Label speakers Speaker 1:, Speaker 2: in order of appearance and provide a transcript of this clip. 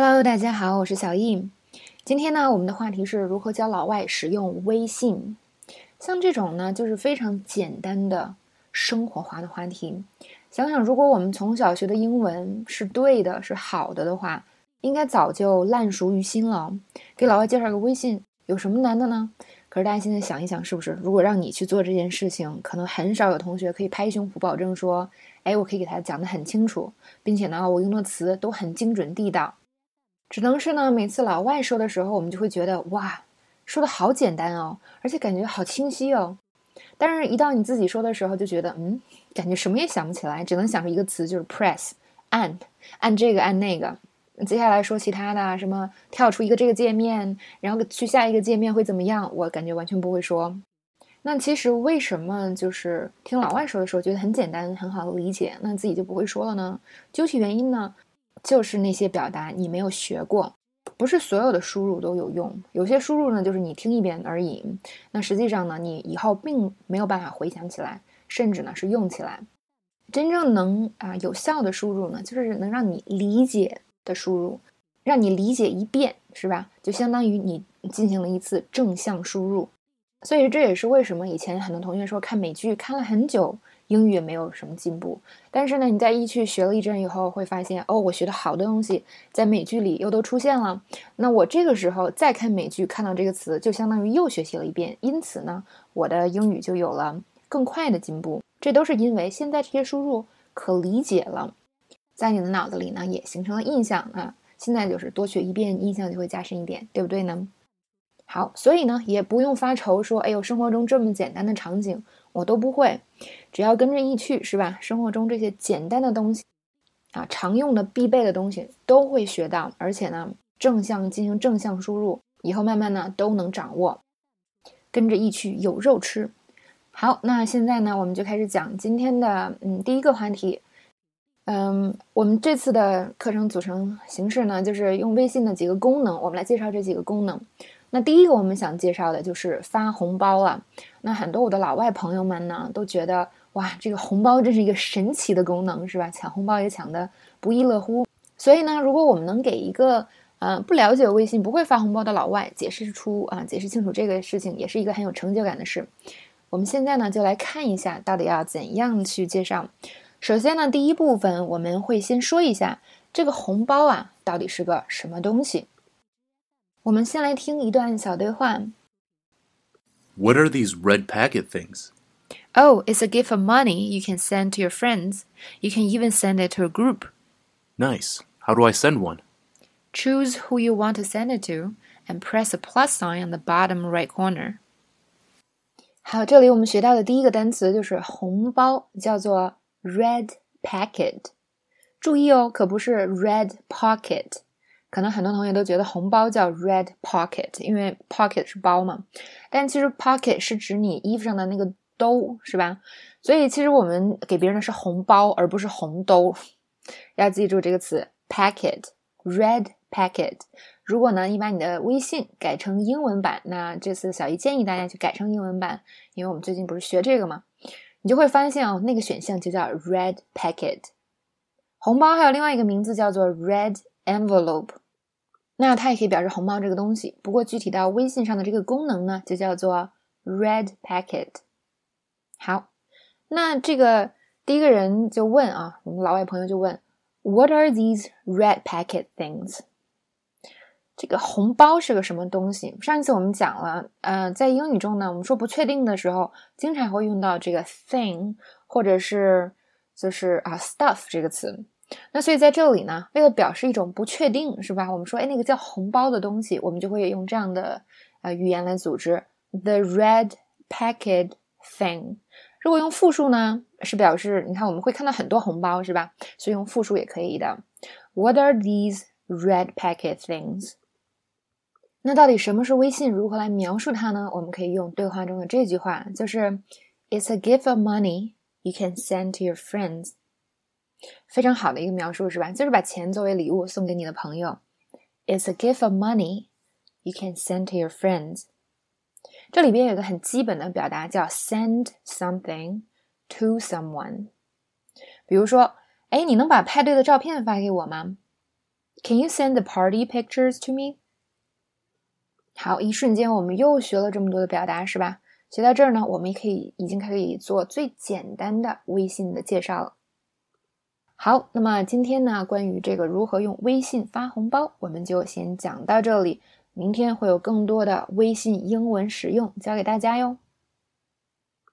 Speaker 1: Hello，大家好，我是小易。今天呢，我们的话题是如何教老外使用微信。像这种呢，就是非常简单的生活化的话题。想想，如果我们从小学的英文是对的、是好的的话，应该早就烂熟于心了。给老外介绍个微信，有什么难的呢？可是大家现在想一想，是不是？如果让你去做这件事情，可能很少有同学可以拍胸脯保证说：“哎，我可以给他讲得很清楚，并且呢，我用的词都很精准地道。”只能是呢，每次老外说的时候，我们就会觉得哇，说的好简单哦，而且感觉好清晰哦。但是，一到你自己说的时候，就觉得嗯，感觉什么也想不起来，只能想出一个词，就是 press 按按这个按那个。接下来说其他的，什么跳出一个这个界面，然后去下一个界面会怎么样？我感觉完全不会说。那其实为什么就是听老外说的时候觉得很简单、很好理解，那自己就不会说了呢？究其原因呢？就是那些表达你没有学过，不是所有的输入都有用。有些输入呢，就是你听一遍而已。那实际上呢，你以后并没有办法回想起来，甚至呢是用起来。真正能啊有效的输入呢，就是能让你理解的输入，让你理解一遍，是吧？就相当于你进行了一次正向输入。所以这也是为什么以前很多同学说看美剧看了很久。英语也没有什么进步，但是呢，你在一去学了一阵以后，会发现哦，我学的好的东西在美剧里又都出现了。那我这个时候再看美剧，看到这个词，就相当于又学习了一遍。因此呢，我的英语就有了更快的进步。这都是因为现在这些输入可理解了，在你的脑子里呢也形成了印象啊。现在就是多学一遍，印象就会加深一点，对不对呢？好，所以呢，也不用发愁说，哎呦，生活中这么简单的场景我都不会。只要跟着一去，是吧？生活中这些简单的东西，啊，常用的必备的东西都会学到，而且呢，正向进行正向输入，以后慢慢呢都能掌握。跟着一去有肉吃。好，那现在呢，我们就开始讲今天的嗯第一个话题。嗯，我们这次的课程组成形式呢，就是用微信的几个功能，我们来介绍这几个功能。那第一个我们想介绍的就是发红包了。那很多我的老外朋友们呢，都觉得哇，这个红包真是一个神奇的功能，是吧？抢红包也抢得不亦乐乎。所以呢，如果我们能给一个呃不了解微信、不会发红包的老外解释出啊，解释清楚这个事情，也是一个很有成就感的事。我们现在呢，就来看一下到底要怎样去介绍。首先呢，第一部分我们会先说一下这个红包啊，到底是个什么东西。我们先来听一段小对话。
Speaker 2: What are these red packet things?
Speaker 1: Oh, it's a gift of money you can send to your friends. You can even send it to a group.
Speaker 2: Nice. How do I send one?
Speaker 1: Choose who you want to send it to and press the plus sign on the bottom right corner. 好，这里我们学到的第一个单词就是红包，叫做 red packet。注意哦，可不是 red pocket。 可能很多同学都觉得红包叫 red pocket，因为 pocket 是包嘛，但其实 pocket 是指你衣服上的那个兜，是吧？所以其实我们给别人的是红包，而不是红兜。要记住这个词 packet，red packet。如果呢，你把你的微信改成英文版，那这次小姨建议大家去改成英文版，因为我们最近不是学这个嘛，你就会发现哦，那个选项就叫 red packet。红包还有另外一个名字叫做 red。envelope，那它也可以表示红包这个东西。不过具体到微信上的这个功能呢，就叫做 red packet。好，那这个第一个人就问啊，我们老外朋友就问，What are these red packet things？这个红包是个什么东西？上一次我们讲了，呃，在英语中呢，我们说不确定的时候，经常会用到这个 thing，或者是就是啊 stuff 这个词。那所以在这里呢，为了表示一种不确定，是吧？我们说，哎，那个叫红包的东西，我们就会用这样的呃语言来组织 the red packet thing。如果用复数呢，是表示你看我们会看到很多红包，是吧？所以用复数也可以的。What are these red packet things？那到底什么是微信？如何来描述它呢？我们可以用对话中的这句话，就是 It's a gift of money you can send to your friends。非常好的一个描述是吧？就是把钱作为礼物送给你的朋友。It's a gift of money you can send to your friends。这里边有个很基本的表达叫 send something to someone。比如说，哎，你能把派对的照片发给我吗 Can you send the party pictures to me？好，一瞬间我们又学了这么多的表达，是吧？学到这儿呢，我们可以已经可以做最简单的微信的介绍了。好，那么今天呢，关于这个如何用微信发红包，我们就先讲到这里。明天会有更多的微信英文使用教给大家哟。